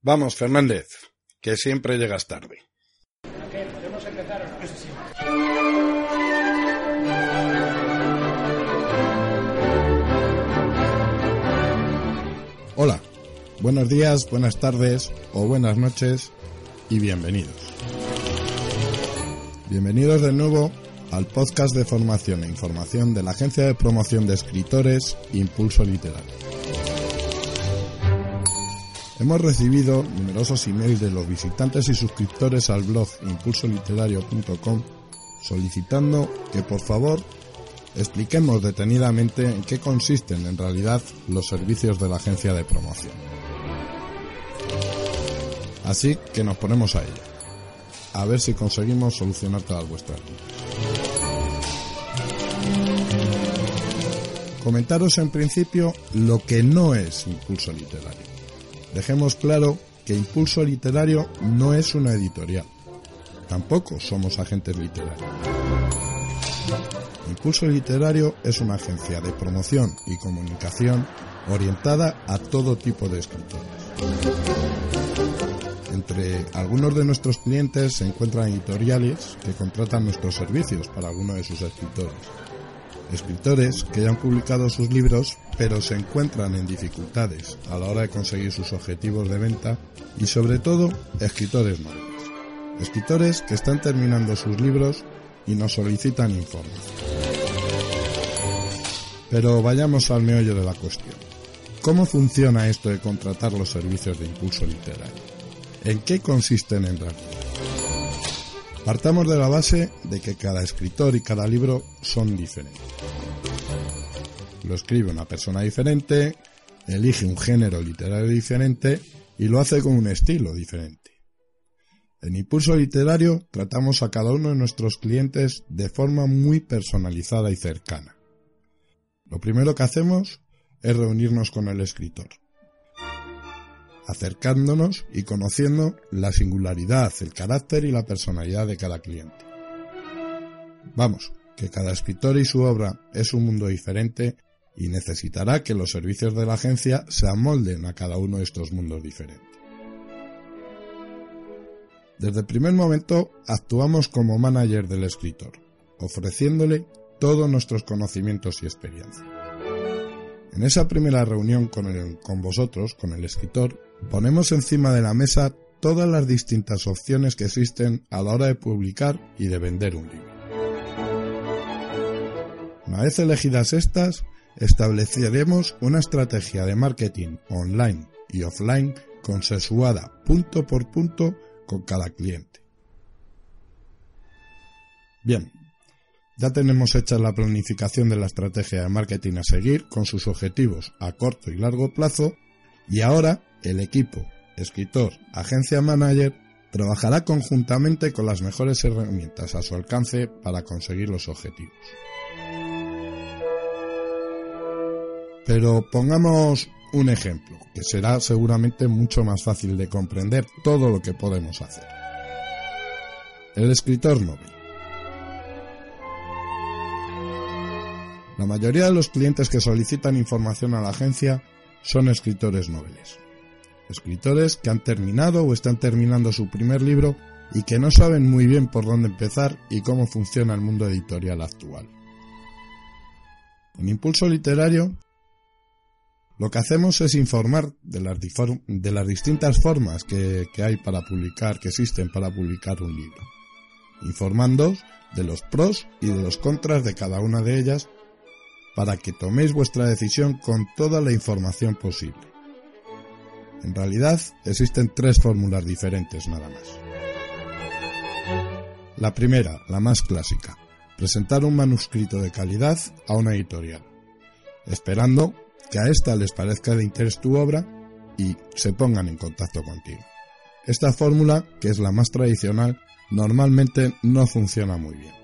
Vamos, Fernández, que siempre llegas tarde. Hola, buenos días, buenas tardes o buenas noches y bienvenidos. Bienvenidos de nuevo al podcast de formación e información de la Agencia de Promoción de Escritores Impulso Literario. Hemos recibido numerosos emails de los visitantes y suscriptores al blog impulsoliterario.com solicitando que por favor expliquemos detenidamente en qué consisten en realidad los servicios de la agencia de promoción. Así que nos ponemos a ello, a ver si conseguimos solucionar todas vuestras dudas. Comentaros en principio lo que no es impulso literario. Dejemos claro que Impulso Literario no es una editorial. Tampoco somos agentes literarios. Impulso Literario es una agencia de promoción y comunicación orientada a todo tipo de escritores. Entre algunos de nuestros clientes se encuentran editoriales que contratan nuestros servicios para alguno de sus escritores escritores que ya han publicado sus libros pero se encuentran en dificultades a la hora de conseguir sus objetivos de venta y sobre todo escritores nobles. Escritores que están terminando sus libros y nos solicitan informes. Pero vayamos al meollo de la cuestión. ¿Cómo funciona esto de contratar los servicios de impulso literario? ¿En qué consisten en realidad? Partamos de la base de que cada escritor y cada libro son diferentes. Lo escribe una persona diferente, elige un género literario diferente y lo hace con un estilo diferente. En Impulso Literario tratamos a cada uno de nuestros clientes de forma muy personalizada y cercana. Lo primero que hacemos es reunirnos con el escritor, acercándonos y conociendo la singularidad, el carácter y la personalidad de cada cliente. Vamos, que cada escritor y su obra es un mundo diferente y necesitará que los servicios de la agencia se amolden a cada uno de estos mundos diferentes. Desde el primer momento actuamos como manager del escritor, ofreciéndole todos nuestros conocimientos y experiencia. En esa primera reunión con, con vosotros, con el escritor, ponemos encima de la mesa todas las distintas opciones que existen a la hora de publicar y de vender un libro. Una vez elegidas estas, estableceremos una estrategia de marketing online y offline consensuada punto por punto con cada cliente. Bien, ya tenemos hecha la planificación de la estrategia de marketing a seguir con sus objetivos a corto y largo plazo y ahora el equipo, escritor, agencia manager trabajará conjuntamente con las mejores herramientas a su alcance para conseguir los objetivos. Pero pongamos un ejemplo, que será seguramente mucho más fácil de comprender todo lo que podemos hacer. El escritor novel. La mayoría de los clientes que solicitan información a la agencia son escritores noveles. Escritores que han terminado o están terminando su primer libro y que no saben muy bien por dónde empezar y cómo funciona el mundo editorial actual. En Impulso Literario lo que hacemos es informar de las, de las distintas formas que, hay para publicar, que existen para publicar un libro, informando de los pros y de los contras de cada una de ellas para que toméis vuestra decisión con toda la información posible. En realidad existen tres fórmulas diferentes nada más. La primera, la más clásica, presentar un manuscrito de calidad a una editorial esperando que a ésta les parezca de interés tu obra y se pongan en contacto contigo. Esta fórmula, que es la más tradicional, normalmente no funciona muy bien.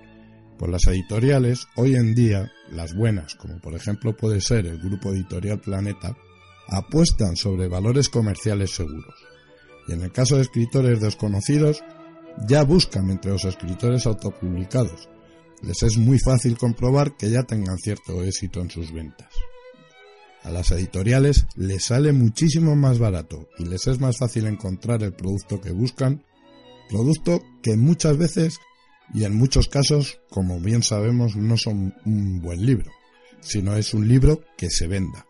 Pues las editoriales, hoy en día, las buenas, como por ejemplo puede ser el grupo editorial Planeta, apuestan sobre valores comerciales seguros. Y en el caso de escritores desconocidos, ya buscan entre los escritores autopublicados. Les es muy fácil comprobar que ya tengan cierto éxito en sus ventas. A las editoriales les sale muchísimo más barato y les es más fácil encontrar el producto que buscan, producto que muchas veces y en muchos casos, como bien sabemos, no son un buen libro, sino es un libro que se venda.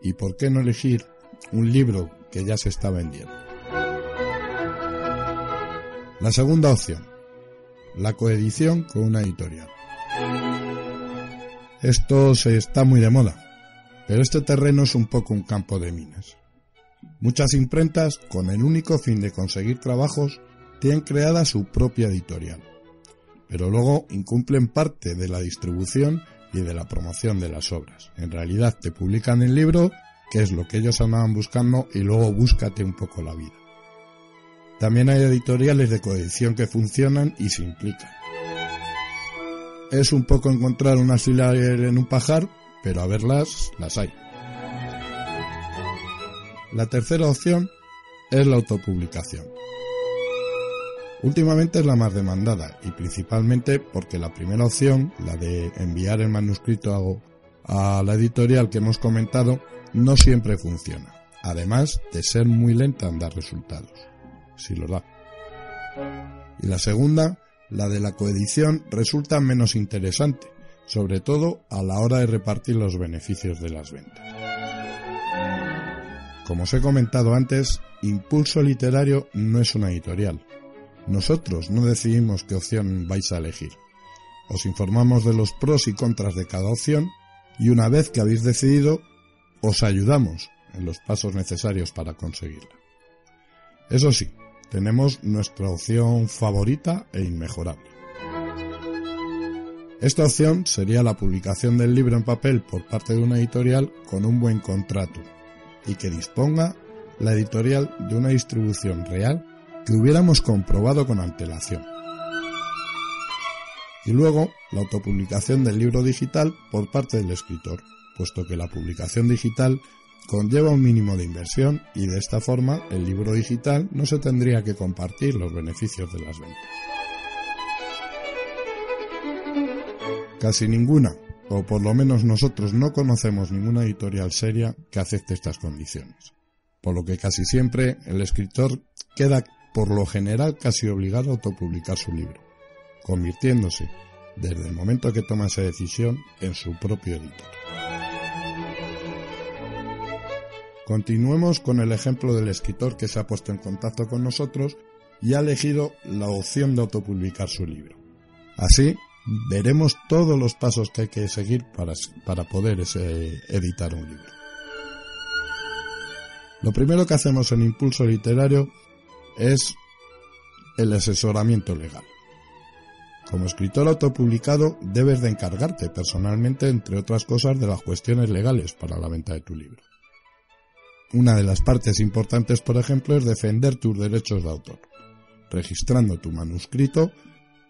¿Y por qué no elegir un libro que ya se está vendiendo? La segunda opción, la coedición con una editorial. Esto se está muy de moda, pero este terreno es un poco un campo de minas. Muchas imprentas, con el único fin de conseguir trabajos, tienen creada su propia editorial, pero luego incumplen parte de la distribución y de la promoción de las obras. En realidad te publican el libro, que es lo que ellos andaban buscando, y luego búscate un poco la vida. También hay editoriales de coedición que funcionan y se implican. Es un poco encontrar una fila en un pajar, pero a verlas las hay. La tercera opción es la autopublicación. Últimamente es la más demandada y principalmente porque la primera opción, la de enviar el manuscrito a la editorial que hemos comentado, no siempre funciona, además de ser muy lenta en dar resultados, si lo da. Y la segunda, la de la coedición, resulta menos interesante, sobre todo a la hora de repartir los beneficios de las ventas. Como os he comentado antes, Impulso Literario no es una editorial, nosotros no decidimos qué opción vais a elegir. Os informamos de los pros y contras de cada opción y una vez que habéis decidido, os ayudamos en los pasos necesarios para conseguirla. Eso sí, tenemos nuestra opción favorita e inmejorable. Esta opción sería la publicación del libro en papel por parte de una editorial con un buen contrato y que disponga la editorial de una distribución real que hubiéramos comprobado con antelación. Y luego la autopublicación del libro digital por parte del escritor, puesto que la publicación digital conlleva un mínimo de inversión y de esta forma el libro digital no se tendría que compartir los beneficios de las ventas. Casi ninguna, o por lo menos nosotros no conocemos ninguna editorial seria que acepte estas condiciones, por lo que casi siempre el escritor queda por lo general casi obligado a autopublicar su libro, convirtiéndose, desde el momento que toma esa decisión, en su propio editor. Continuemos con el ejemplo del escritor que se ha puesto en contacto con nosotros y ha elegido la opción de autopublicar su libro. Así, veremos todos los pasos que hay que seguir para, para poder editar un libro. Lo primero que hacemos en Impulso Literario es el asesoramiento legal. Como escritor autopublicado debes de encargarte personalmente, entre otras cosas, de las cuestiones legales para la venta de tu libro. Una de las partes importantes, por ejemplo, es defender tus derechos de autor, registrando tu manuscrito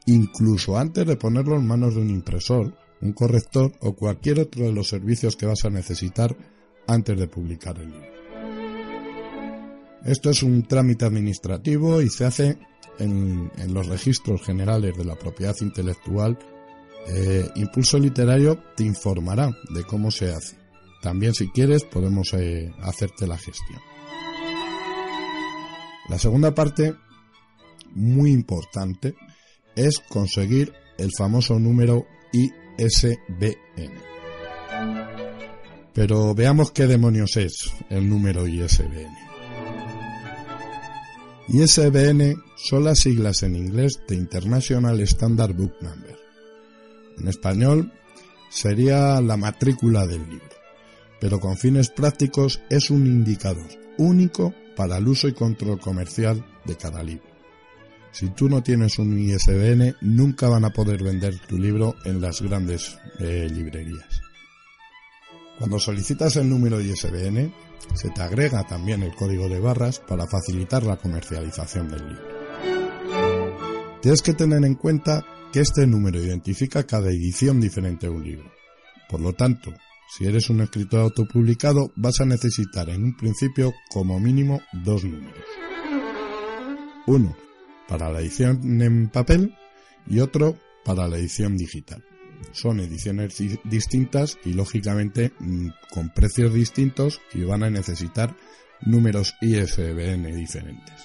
incluso antes de ponerlo en manos de un impresor, un corrector o cualquier otro de los servicios que vas a necesitar antes de publicar el libro. Esto es un trámite administrativo y se hace en, los registros generales de la propiedad intelectual. Eh, Impulso Literario te informará de cómo se hace. También si quieres podemos eh, hacerte la gestión. La segunda parte, muy importante, es conseguir el famoso número ISBN. Pero veamos qué demonios es el número ISBN. ISBN son las siglas en inglés de International Standard Book Number. En español sería la matrícula del libro, pero con fines prácticos es un indicador único para el uso y control comercial de cada libro. Si tú no tienes un ISBN, nunca van a poder vender tu libro en las grandes eh, librerías. Cuando solicitas el número ISBN, se te agrega también el código de barras para facilitar la comercialización del libro. Tienes que tener en cuenta que este número identifica cada edición diferente de un libro. Por lo tanto, si eres un escritor autopublicado, vas a necesitar en un principio como mínimo dos números. Uno para la edición en papel y otro para la edición digital. Son ediciones distintas y lógicamente mm, con precios distintos y van a necesitar números ISBN diferentes.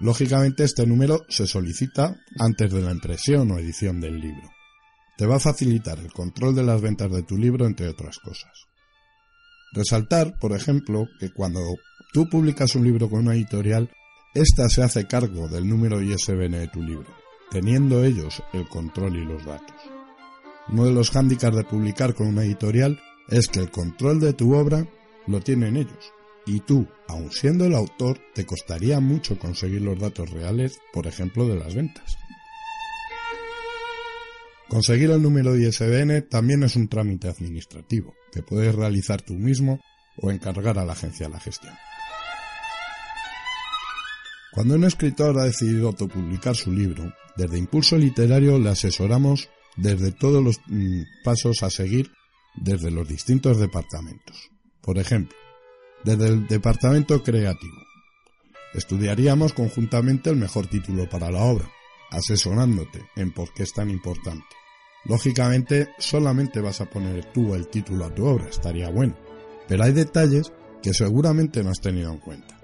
Lógicamente este número se solicita antes de la impresión o edición del libro. Te va a facilitar el control de las ventas de tu libro, entre otras cosas. Resaltar, por ejemplo, que cuando tú publicas un libro con una editorial, ésta se hace cargo del número ISBN de tu libro, teniendo ellos el control y los datos. Uno de los hándicaps de publicar con una editorial es que el control de tu obra lo tienen ellos, y tú, aun siendo el autor, te costaría mucho conseguir los datos reales, por ejemplo, de las ventas. Conseguir el número ISBN también es un trámite administrativo que puedes realizar tú mismo o encargar a la agencia la gestión. Cuando un escritor ha decidido autopublicar su libro, desde Impulso Literario le asesoramos desde todos los mm, pasos a seguir desde los distintos departamentos. Por ejemplo, desde el departamento creativo. Estudiaríamos conjuntamente el mejor título para la obra, asesorándote en por qué es tan importante. Lógicamente, solamente vas a poner tú el título a tu obra, estaría bueno, pero hay detalles que seguramente no has tenido en cuenta.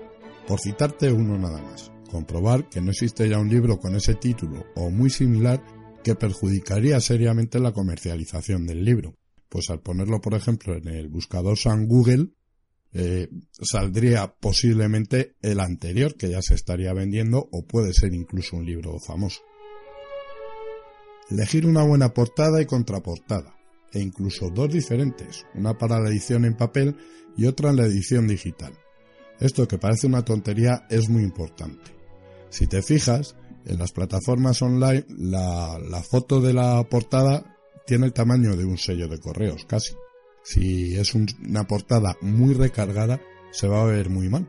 Por citarte uno nada más, comprobar que no existe ya un libro con ese título o muy similar que perjudicaría seriamente la comercialización del libro, pues al ponerlo por ejemplo en el buscador San Google, eh, saldría posiblemente el anterior que ya se estaría vendiendo o puede ser incluso un libro famoso. Elegir una buena portada y contraportada, e incluso dos diferentes, una para la edición en papel y otra en la edición digital. Esto que parece una tontería es muy importante. Si te fijas, en las plataformas online la, foto de la portada tiene el tamaño de un sello de correos, casi si es una portada muy recargada, se va a ver muy mal.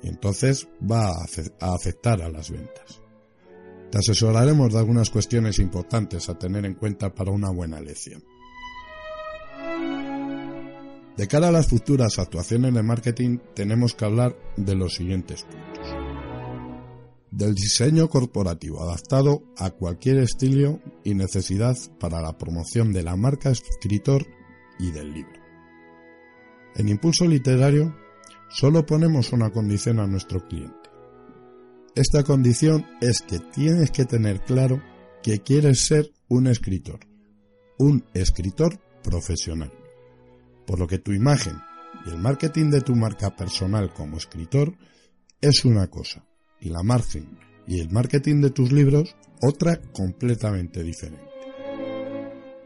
Y entonces va a afectar a las ventas. Te asesoraremos de algunas cuestiones importantes a tener en cuenta para una buena elección. De cara a las futuras actuaciones de marketing tenemos que hablar de los siguientes puntos. Del diseño corporativo adaptado a cualquier estilo y necesidad para la promoción de la marca escritor y del libro. En Impulso Literario solo ponemos una condición a nuestro cliente. Esta condición es que tienes que tener claro que quieres ser un escritor, un escritor profesional. Por lo que tu imagen y el marketing de tu marca personal como escritor es una cosa y la margen y el marketing de tus libros otra completamente diferente.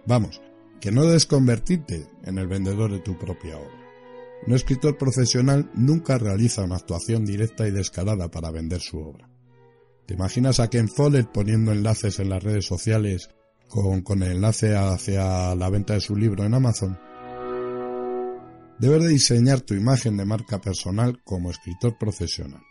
Vamos, que no debes convertirte en el vendedor de tu propia obra. Un escritor profesional nunca realiza una actuación directa y descarada para vender su obra. ¿Te imaginas a Ken Follett poniendo enlaces en las redes sociales con, con el enlace hacia la venta de su libro en Amazon? Debes de diseñar tu imagen de marca personal como escritor profesional.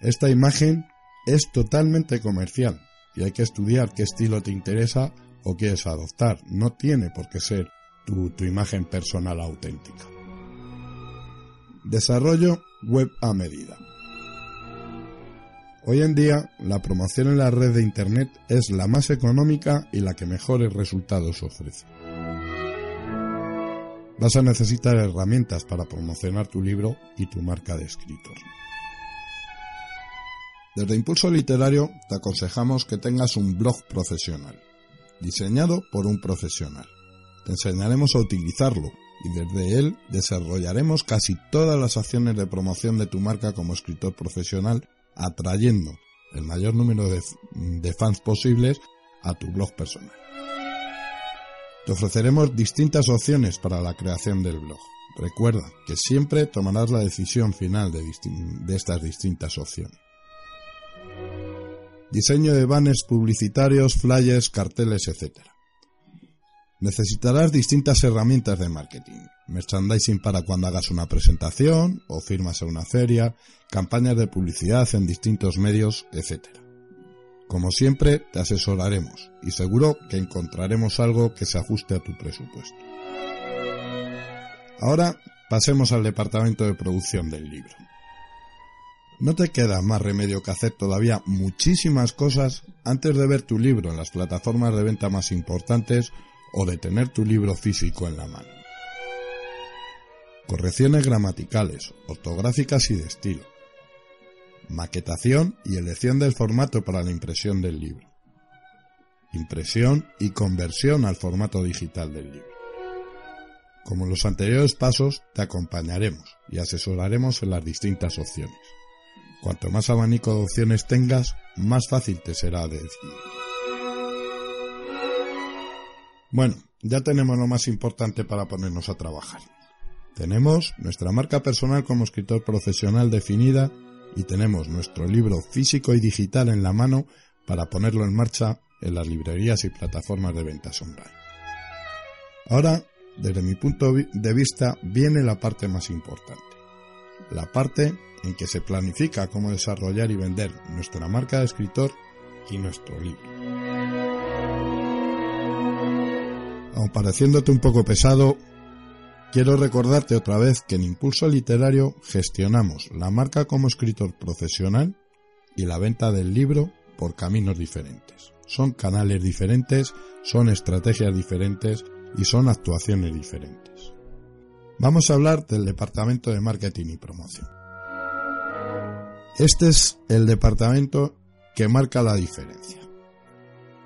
Esta imagen es totalmente comercial y hay que estudiar qué estilo te interesa o quieres adoptar. No tiene por qué ser tu, imagen personal auténtica. Desarrollo web a medida. Hoy en día, la promoción en la red de Internet es la más económica y la que mejores resultados ofrece. Vas a necesitar herramientas para promocionar tu libro y tu marca de escritor. Desde Impulso Literario te aconsejamos que tengas un blog profesional diseñado por un profesional. Te enseñaremos a utilizarlo y desde él desarrollaremos casi todas las acciones de promoción de tu marca como escritor profesional, atrayendo el mayor número de, fans posibles a tu blog personal. Te ofreceremos distintas opciones para la creación del blog. Recuerda que siempre tomarás la decisión final de, estas distintas opciones diseño de banners publicitarios, flyers, carteles, etc. Necesitarás distintas herramientas de marketing. Merchandising para cuando hagas una presentación o firmas a una feria, campañas de publicidad en distintos medios, etc. Como siempre, te asesoraremos y seguro que encontraremos algo que se ajuste a tu presupuesto. Ahora pasemos al departamento de producción del libro. No te queda más remedio que hacer todavía muchísimas cosas antes de ver tu libro en las plataformas de venta más importantes o de tener tu libro físico en la mano. Correcciones gramaticales, ortográficas y de estilo. Maquetación y elección del formato para la impresión del libro. Impresión y conversión al formato digital del libro. Como en los anteriores pasos, te acompañaremos y asesoraremos en las distintas opciones. Cuanto más abanico de opciones tengas, más fácil te será decidir. Bueno, ya tenemos lo más importante para ponernos a trabajar. Tenemos nuestra marca personal como escritor profesional definida y tenemos nuestro libro físico y digital en la mano para ponerlo en marcha en las librerías y plataformas de ventas online. Ahora, desde mi punto de vista, viene la parte más importante. La parte en que se planifica cómo desarrollar y vender nuestra marca de escritor y nuestro libro. Aun pareciéndote un poco pesado, quiero recordarte otra vez que en Impulso Literario gestionamos la marca como escritor profesional y la venta del libro por caminos diferentes. Son canales diferentes, son estrategias diferentes y son actuaciones diferentes. Vamos a hablar del departamento de marketing y promoción. Este es el departamento que marca la diferencia.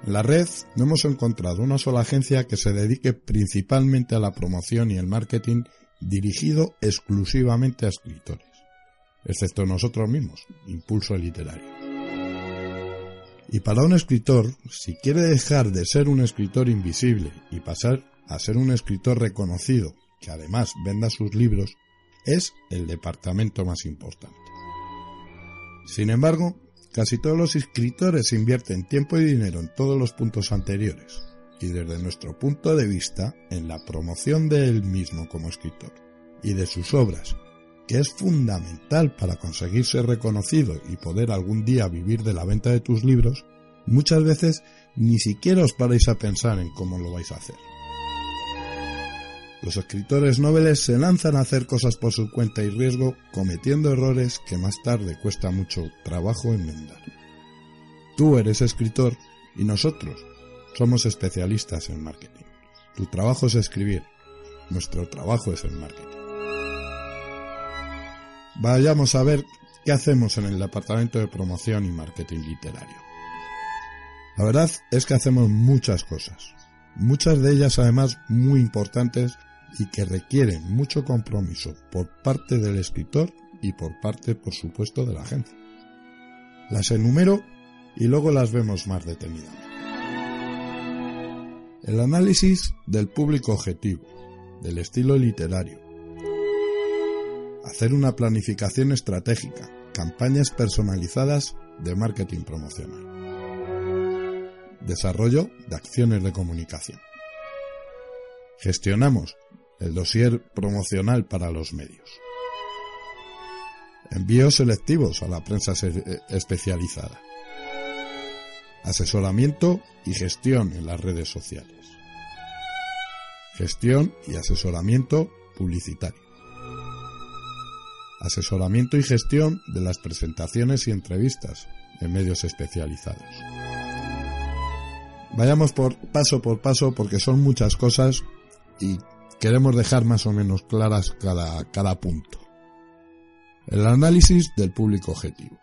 En la red no hemos encontrado una sola agencia que se dedique principalmente a la promoción y el marketing dirigido exclusivamente a escritores, excepto nosotros mismos, Impulso Literario. Y para un escritor, si quiere dejar de ser un escritor invisible y pasar a ser un escritor reconocido, que además venda sus libros, es el departamento más importante. Sin embargo, Casi todos los escritores invierten tiempo y dinero en todos los puntos anteriores, y desde nuestro punto de vista, en la promoción de él mismo como escritor y de sus obras, que es fundamental para conseguir ser reconocido y poder algún día vivir de la venta de tus libros, muchas veces ni siquiera os paráis a pensar en cómo lo vais a hacer. Los escritores noveles se lanzan a hacer cosas por su cuenta y riesgo, cometiendo errores que más tarde cuesta mucho trabajo enmendar. Tú eres escritor y nosotros somos especialistas en marketing. Tu trabajo es escribir, nuestro trabajo es el marketing. Vayamos a ver qué hacemos en el departamento de promoción y marketing literario. La verdad es que hacemos muchas cosas, muchas de ellas además muy importantes y que requieren mucho compromiso por parte del escritor y por parte, por supuesto, de la agencia. Las enumero y luego las vemos más detenidamente. El análisis del público objetivo, del estilo literario. Hacer una planificación estratégica, campañas personalizadas de marketing promocional. Desarrollo de acciones de comunicación. Gestionamos el dossier promocional para los medios. Envíos selectivos a la prensa eh, especializada. Asesoramiento y gestión en las redes sociales. Gestión y asesoramiento publicitario. Asesoramiento y gestión de las presentaciones y entrevistas en medios especializados. Vayamos por paso por paso porque son muchas cosas y queremos dejar más o menos claras cada, cada punto. El análisis del público objetivo.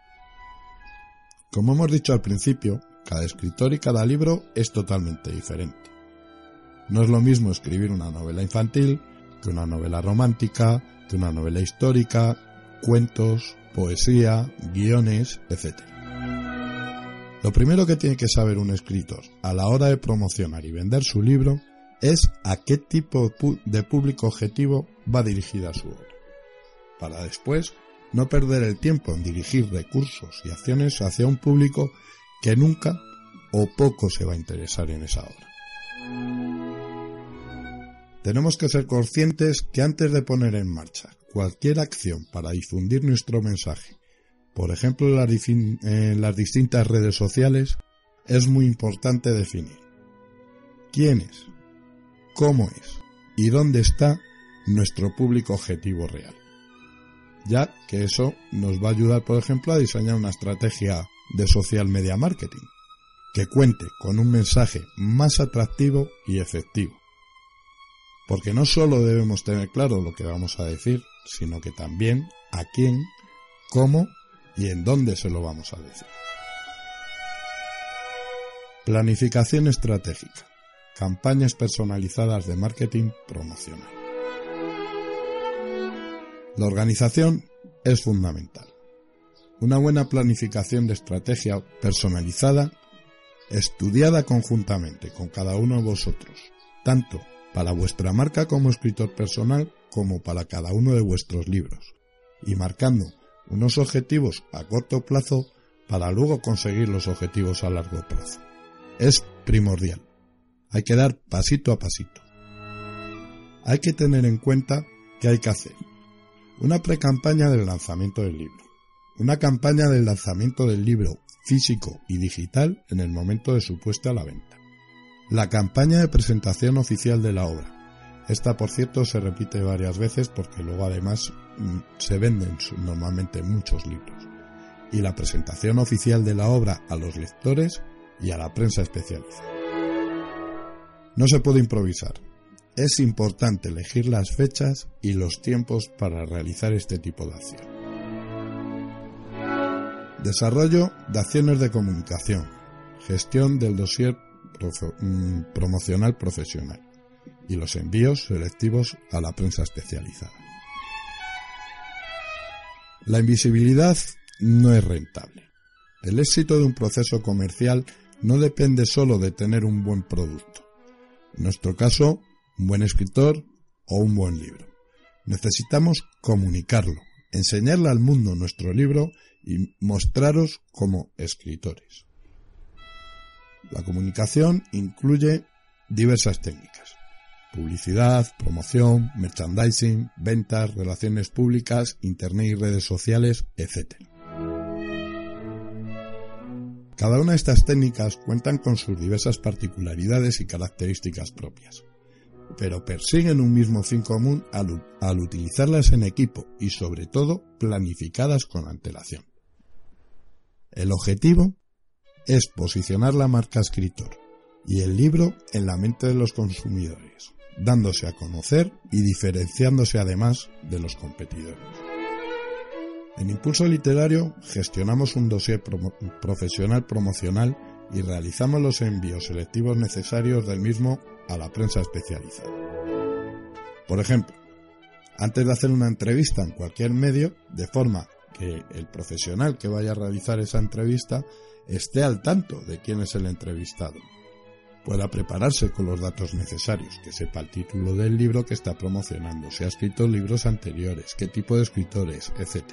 Como hemos dicho al principio, cada escritor y cada libro es totalmente diferente. No es lo mismo escribir una novela infantil que una novela romántica, que una novela histórica, cuentos, poesía, guiones, etc. Lo primero que tiene que saber un escritor a la hora de promocionar y vender su libro es a qué tipo de público objetivo va dirigida su obra, para después no perder el tiempo en dirigir recursos y acciones hacia un público que nunca o poco se va a interesar en esa obra. Tenemos que ser conscientes que antes de poner en marcha cualquier acción para difundir nuestro mensaje, por ejemplo en las, distintas redes sociales, es muy importante definir quién es, cómo es y dónde está nuestro público objetivo real. Ya que eso nos va a ayudar, por ejemplo, a diseñar una estrategia de social media marketing que cuente con un mensaje más atractivo y efectivo. Porque no solo debemos tener claro lo que vamos a decir, sino que también a quién, cómo y en dónde se lo vamos a decir. Planificación estratégica. Campañas personalizadas de marketing promocional. La organización es fundamental. Una buena planificación de estrategia personalizada, estudiada conjuntamente con cada uno de vosotros, tanto para vuestra marca como escritor personal como para cada uno de vuestros libros, y marcando unos objetivos a corto plazo para luego conseguir los objetivos a largo plazo. Es primordial. Hay que dar pasito a pasito. Hay que tener en cuenta que hay que hacer una pre-campaña del lanzamiento del libro, una campaña del lanzamiento del libro físico y digital en el momento de su puesta a la venta, la campaña de presentación oficial de la obra, esta, por cierto, se repite varias veces porque luego además mm, se venden normalmente muchos libros. Y la presentación oficial de la obra a los lectores y a la prensa especializada. No se puede improvisar. Es importante elegir las fechas y los tiempos para realizar este tipo de acción. Desarrollo de acciones de comunicación. Gestión del dossier mm, promocional profesional y los envíos selectivos a la prensa especializada. La invisibilidad no es rentable. El éxito de un proceso comercial no depende solo de tener un buen producto. En nuestro caso, un buen escritor o un buen libro. Necesitamos comunicarlo, enseñarle al mundo nuestro libro y mostraros como escritores. La comunicación incluye diversas técnicas publicidad, promoción, merchandising, ventas, relaciones públicas, internet y redes sociales, etc. Cada una de estas técnicas cuentan con sus diversas particularidades y características propias, pero persiguen un mismo fin común al, utilizarlas en equipo y sobre todo planificadas con antelación. El objetivo es posicionar la marca escritor y el libro en la mente de los consumidores, dándose a conocer y diferenciándose además de los competidores. En Impulso Literario gestionamos un dossier profesional promocional y realizamos los envíos selectivos necesarios del mismo a la prensa especializada. Por ejemplo, antes de hacer una entrevista en cualquier medio, de forma que el profesional que vaya a realizar esa entrevista esté al tanto de quién es el entrevistado, pueda prepararse con los datos necesarios, que sepa el título del libro que está promocionando, si ha escrito libros anteriores, qué tipo de escritores, etc.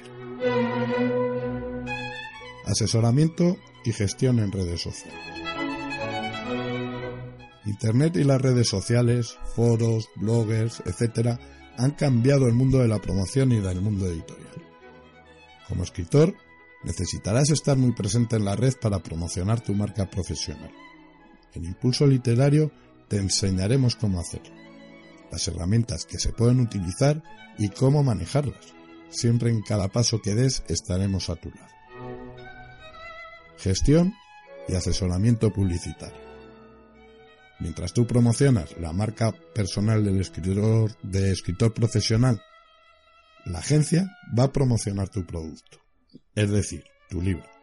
Asesoramiento y gestión en redes sociales. Internet y las redes sociales, foros, bloggers, etc., han cambiado el mundo de la promoción y del mundo editorial. Como escritor, necesitarás estar muy presente en la red para promocionar tu marca profesional. En Impulso Literario te enseñaremos cómo hacerlo, las herramientas que se pueden utilizar y cómo manejarlas. Siempre en cada paso que des estaremos a tu lado. Gestión y asesoramiento publicitario. Mientras tú promocionas la marca personal del escritor, de escritor profesional, la agencia va a promocionar tu producto, es decir, tu libro.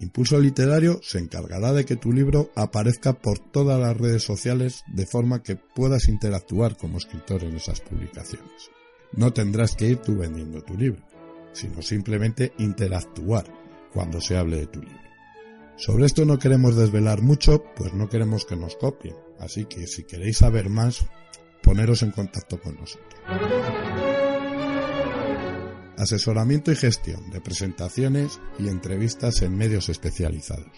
Impulso Literario se encargará de que tu libro aparezca por todas las redes sociales de forma que puedas interactuar como escritor en esas publicaciones. No tendrás que ir tú vendiendo tu libro, sino simplemente interactuar cuando se hable de tu libro. Sobre esto no queremos desvelar mucho, pues no queremos que nos copien, así que si queréis saber más, poneros en contacto con nosotros asesoramiento y gestión de presentaciones y entrevistas en medios especializados.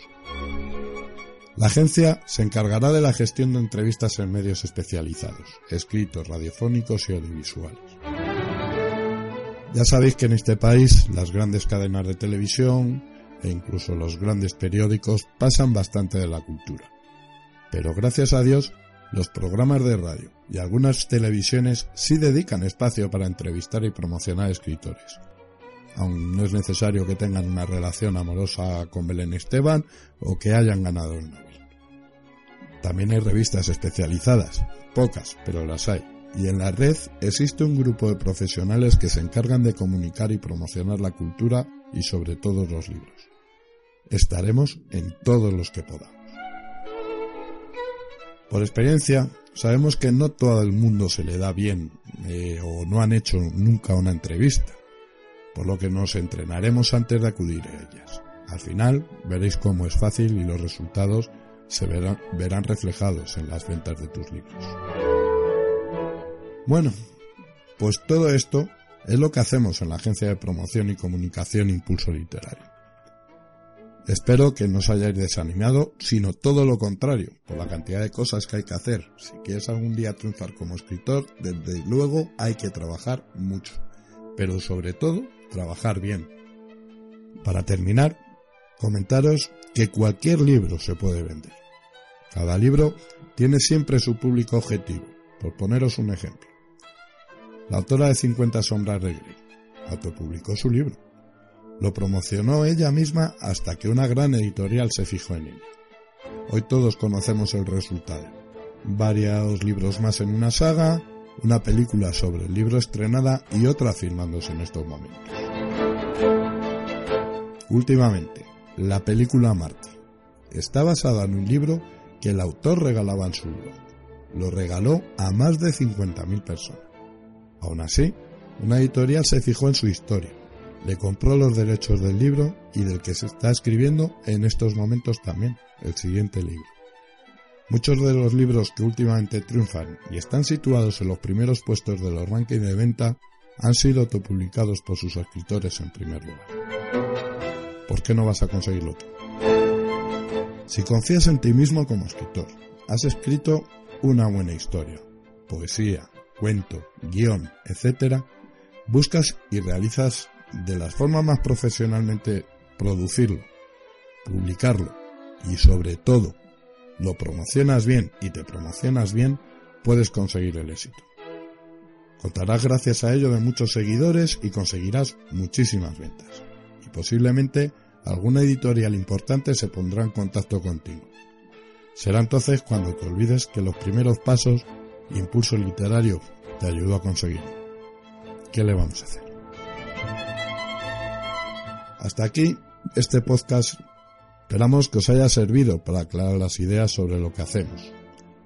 La agencia se encargará de la gestión de entrevistas en medios especializados, escritos, radiofónicos y audiovisuales. Ya sabéis que en este país las grandes cadenas de televisión e incluso los grandes periódicos pasan bastante de la cultura. Pero gracias a Dios, los programas de radio y algunas televisiones sí dedican espacio para entrevistar y promocionar escritores. Aún no es necesario que tengan una relación amorosa con Belén Esteban o que hayan ganado el Nobel. También hay revistas especializadas, pocas, pero las hay. Y en la red existe un grupo de profesionales que se encargan de comunicar y promocionar la cultura y sobre todo los libros. Estaremos en todos los que podamos. Por experiencia, sabemos que no todo el mundo se le da bien eh, o no han hecho nunca una entrevista, por lo que nos entrenaremos antes de acudir a ellas. Al final veréis cómo es fácil y los resultados se verán, verán reflejados en las ventas de tus libros. Bueno, pues todo esto es lo que hacemos en la Agencia de Promoción y Comunicación Impulso Literario. Espero que no os hayáis desanimado, sino todo lo contrario, por la cantidad de cosas que hay que hacer. Si quieres algún día triunfar como escritor, desde luego hay que trabajar mucho, pero sobre todo trabajar bien. Para terminar, comentaros que cualquier libro se puede vender. Cada libro tiene siempre su público objetivo. Por poneros un ejemplo. La autora de 50 sombras de Grey autopublicó su libro. Lo promocionó ella misma hasta que una gran editorial se fijó en ella. Hoy todos conocemos el resultado. Varios libros más en una saga, una película sobre el libro estrenada y otra filmándose en estos momentos. Últimamente, la película Marte está basada en un libro que el autor regalaba en su blog. Lo regaló a más de 50.000 personas. Aún así, una editorial se fijó en su historia, le compró los derechos del libro y del que se está escribiendo en estos momentos también, el siguiente libro. Muchos de los libros que últimamente triunfan y están situados en los primeros puestos de los de venta han sido autopublicados por sus escritores en primer lugar. ¿Por qué no vas a conseguirlo tú? Si confías en ti mismo como escritor, has escrito una buena historia, poesía, cuento, guion, etc., buscas y realizas de las formas más profesionalmente producirlo, publicarlo y sobre todo lo promocionas bien y te promocionas bien, puedes conseguir el éxito. Contarás gracias a ello de muchos seguidores y conseguirás muchísimas ventas. Y posiblemente alguna editorial importante se pondrá en contacto contigo. Será entonces cuando te olvides que los primeros pasos impulso literario te ayudó a conseguir. ¿Qué le vamos a hacer? Hasta aquí este podcast. Esperamos que os haya servido para aclarar las ideas sobre lo que hacemos.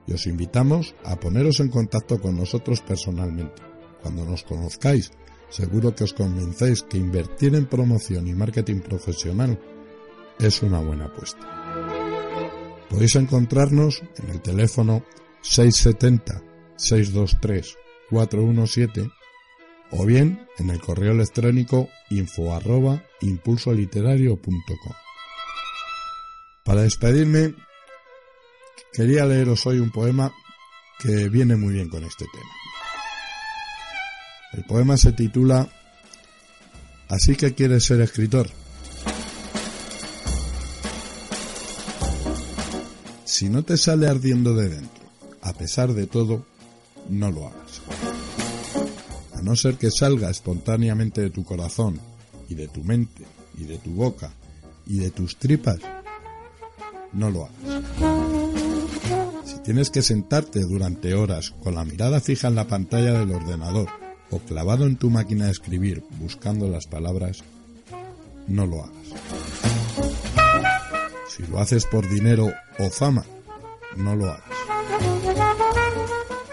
Y os invitamos a poneros en contacto con nosotros personalmente. Cuando nos conozcáis seguro que os convencéis que invertir en promoción y marketing profesional es una buena apuesta. Podéis encontrarnos en el teléfono 670 623 417 o bien en el correo electrónico info arroba. Para despedirme, quería leeros hoy un poema que viene muy bien con este tema. El poema se titula Así que quieres ser escritor. Si no te sale ardiendo de dentro, a pesar de todo, no lo hagas. A no ser que salga espontáneamente de tu corazón y de tu mente y de tu boca y de tus tripas, no lo hagas. Si tienes que sentarte durante horas con la mirada fija en la pantalla del ordenador o clavado en tu máquina de escribir buscando las palabras, no lo hagas. Si lo haces por dinero o fama, no lo hagas.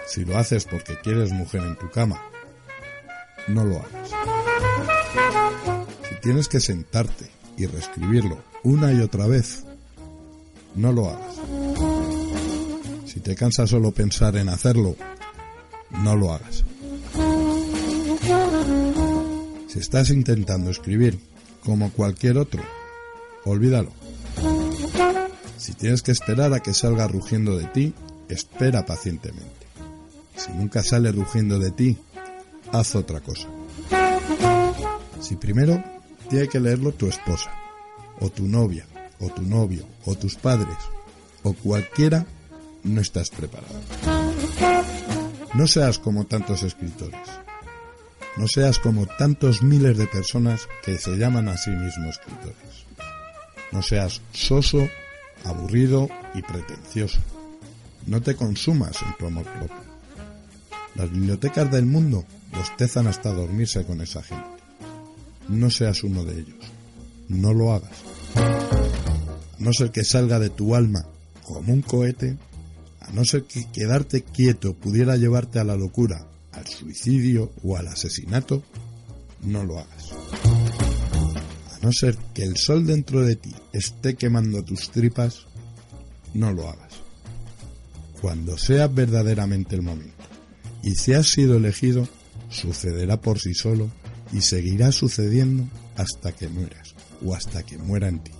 Si lo haces porque quieres mujer en tu cama, no lo hagas. Si tienes que sentarte y reescribirlo una y otra vez, no lo hagas. Si te cansa solo pensar en hacerlo, no lo hagas. Si estás intentando escribir como cualquier otro, olvídalo. Si tienes que esperar a que salga rugiendo de ti, espera pacientemente. Si nunca sale rugiendo de ti, haz otra cosa. Si primero tiene que leerlo tu esposa, o tu novia, o tu novio, o tus padres, o cualquiera, no estás preparado. No seas como tantos escritores. No seas como tantos miles de personas que se llaman a sí mismos escritores. No seas soso, aburrido y pretencioso. No te consumas en tu amor propio. Las bibliotecas del mundo bostezan hasta dormirse con esa gente. No seas uno de ellos. No lo hagas. A no ser que salga de tu alma como un cohete, a no ser que quedarte quieto pudiera llevarte a la locura, al suicidio o al asesinato, no lo hagas. A no ser que el sol dentro de ti esté quemando tus tripas, no lo hagas. Cuando sea verdaderamente el momento y si has sido elegido, sucederá por sí solo y seguirá sucediendo hasta que mueras o hasta que muera en ti.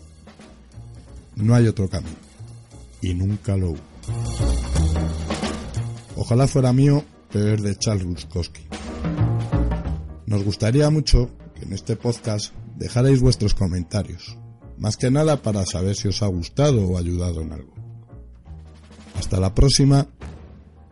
No hay otro camino y nunca lo hubo. Ojalá fuera mío beber de Charles Bukowski. Nos gustaría mucho que en este podcast dejarais vuestros comentarios, más que nada para saber si os ha gustado o ayudado en algo. Hasta la próxima